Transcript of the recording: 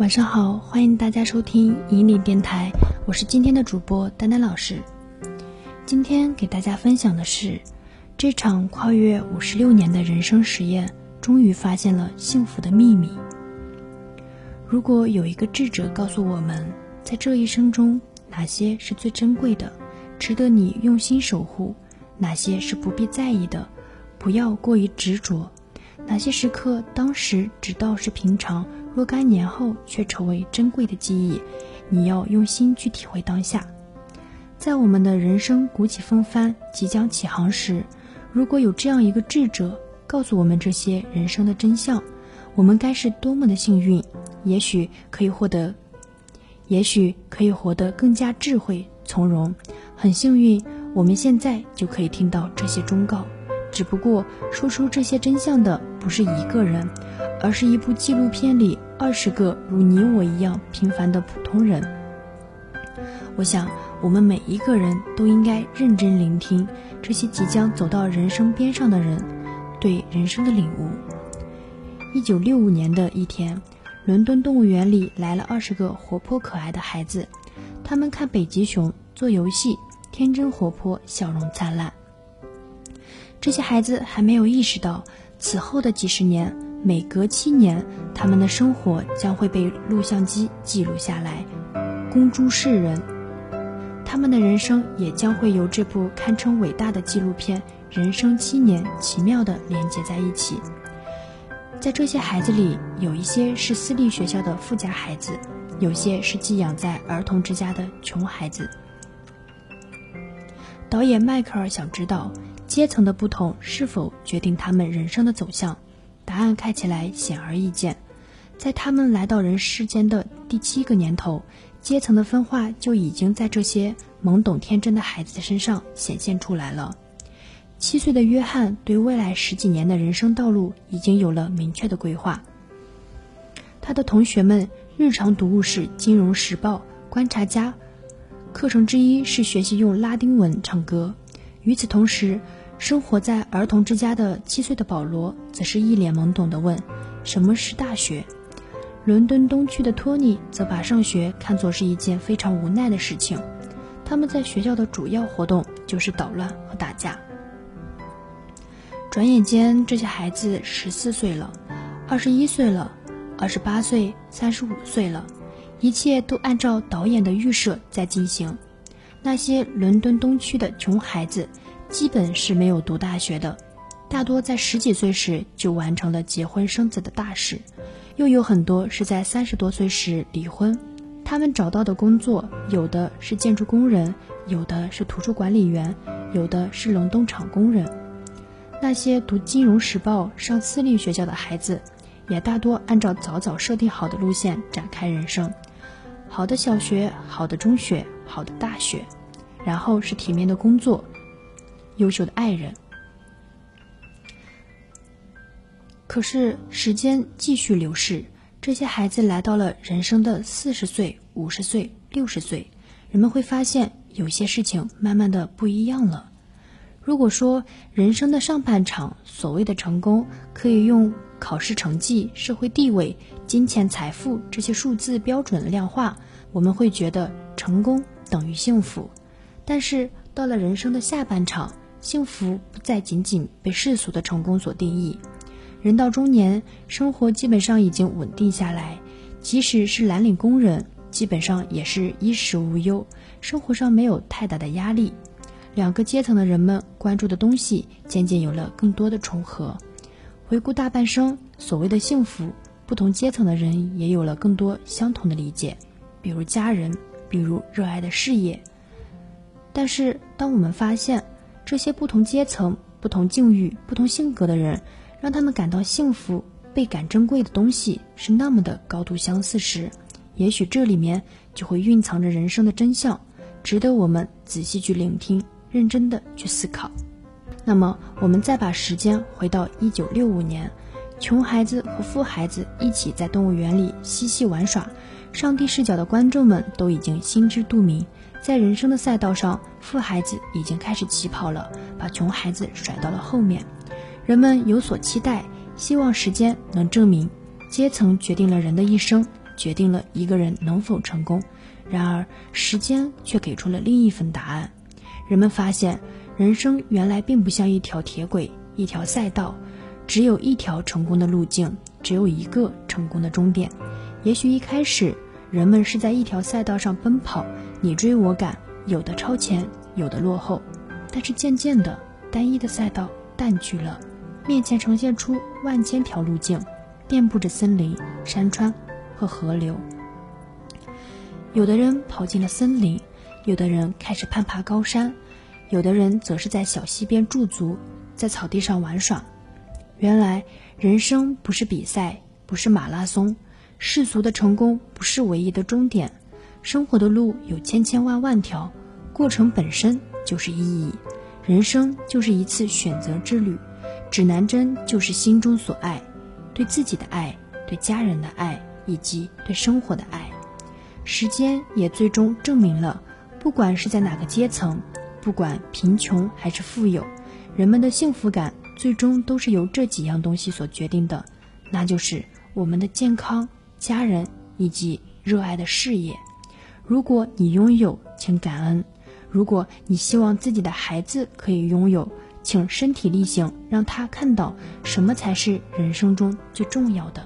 晚上好，欢迎大家收听引领电台，我是今天的主播丹丹老师。今天给大家分享的是，这场跨越五十六年的人生实验，终于发现了幸福的秘密。如果有一个智者告诉我们，在这一生中，哪些是最珍贵的，值得你用心守护；哪些是不必在意的，不要过于执着；哪些时刻当时只道是平常。若干年后却成为珍贵的记忆，你要用心去体会当下。在我们的人生鼓起风帆、即将起航时，如果有这样一个智者告诉我们这些人生的真相，我们该是多么的幸运！也许可以获得，也许可以活得更加智慧从容。很幸运，我们现在就可以听到这些忠告。只不过，说出这些真相的不是一个人。而是一部纪录片里二十个如你我一样平凡的普通人。我想，我们每一个人都应该认真聆听这些即将走到人生边上的人对人生的领悟。一九六五年的一天，伦敦动物园里来了二十个活泼可爱的孩子，他们看北极熊做游戏，天真活泼，笑容灿烂。这些孩子还没有意识到，此后的几十年。每隔七年，他们的生活将会被录像机记录下来，公诸世人。他们的人生也将会由这部堪称伟大的纪录片《人生七年》奇妙地连接在一起。在这些孩子里，有一些是私立学校的富家孩子，有些是寄养在儿童之家的穷孩子。导演迈克尔想知道，阶层的不同是否决定他们人生的走向。答案看起来显而易见，在他们来到人世间的第七个年头，阶层的分化就已经在这些懵懂天真的孩子身上显现出来了。七岁的约翰对未来十几年的人生道路已经有了明确的规划。他的同学们日常读物是《金融时报》《观察家》，课程之一是学习用拉丁文唱歌。与此同时，生活在儿童之家的七岁的保罗，则是一脸懵懂地问：“什么是大学？”伦敦东区的托尼则把上学看作是一件非常无奈的事情。他们在学校的主要活动就是捣乱和打架。转眼间，这些孩子十四岁了，二十一岁了，二十八岁，三十五岁了，一切都按照导演的预设在进行。那些伦敦东区的穷孩子。基本是没有读大学的，大多在十几岁时就完成了结婚生子的大事，又有很多是在三十多岁时离婚。他们找到的工作，有的是建筑工人，有的是图书管理员，有的是冷冻厂工人。那些读《金融时报》、上私立学校的孩子，也大多按照早早设定好的路线展开人生：好的小学，好的中学，好的大学，然后是体面的工作。优秀的爱人，可是时间继续流逝，这些孩子来到了人生的四十岁、五十岁、六十岁，人们会发现有些事情慢慢的不一样了。如果说人生的上半场所谓的成功可以用考试成绩、社会地位、金钱财富这些数字标准量化，我们会觉得成功等于幸福。但是到了人生的下半场，幸福不再仅仅被世俗的成功所定义，人到中年，生活基本上已经稳定下来，即使是蓝领工人，基本上也是衣食无忧，生活上没有太大的压力。两个阶层的人们关注的东西渐渐有了更多的重合。回顾大半生，所谓的幸福，不同阶层的人也有了更多相同的理解，比如家人，比如热爱的事业。但是，当我们发现，这些不同阶层、不同境遇、不同性格的人，让他们感到幸福、倍感珍贵的东西是那么的高度相似时，也许这里面就会蕴藏着人生的真相，值得我们仔细去聆听、认真的去思考。那么，我们再把时间回到一九六五年，穷孩子和富孩子一起在动物园里嬉戏玩耍，上帝视角的观众们都已经心知肚明。在人生的赛道上，富孩子已经开始起跑了，把穷孩子甩到了后面。人们有所期待，希望时间能证明，阶层决定了人的一生，决定了一个人能否成功，然而时间却给出了另一份答案。人们发现，人生原来并不像一条铁轨、一条赛道，只有一条成功的路径，只有一个成功的终点。也许一开始，人们是在一条赛道上奔跑，你追我赶，有的超前，有的落后。但是渐渐的，单一的赛道淡去了，面前呈现出万千条路径，遍布着森林、山川和河流。有的人跑进了森林，有的人开始攀爬高山，有的人则是在小溪边驻足，在草地上玩耍。原来，人生不是比赛，不是马拉松。世俗的成功不是唯一的终点，生活的路有千千万万条，过程本身就是意义。人生就是一次选择之旅，指南针就是心中所爱，对自己的爱，对家人的爱，以及对生活的爱。时间也最终证明了，不管是在哪个阶层，不管贫穷还是富有，人们的幸福感最终都是由这几样东西所决定的，那就是我们的健康。家人以及热爱的事业，如果你拥有，请感恩；如果你希望自己的孩子可以拥有，请身体力行，让他看到什么才是人生中最重要的。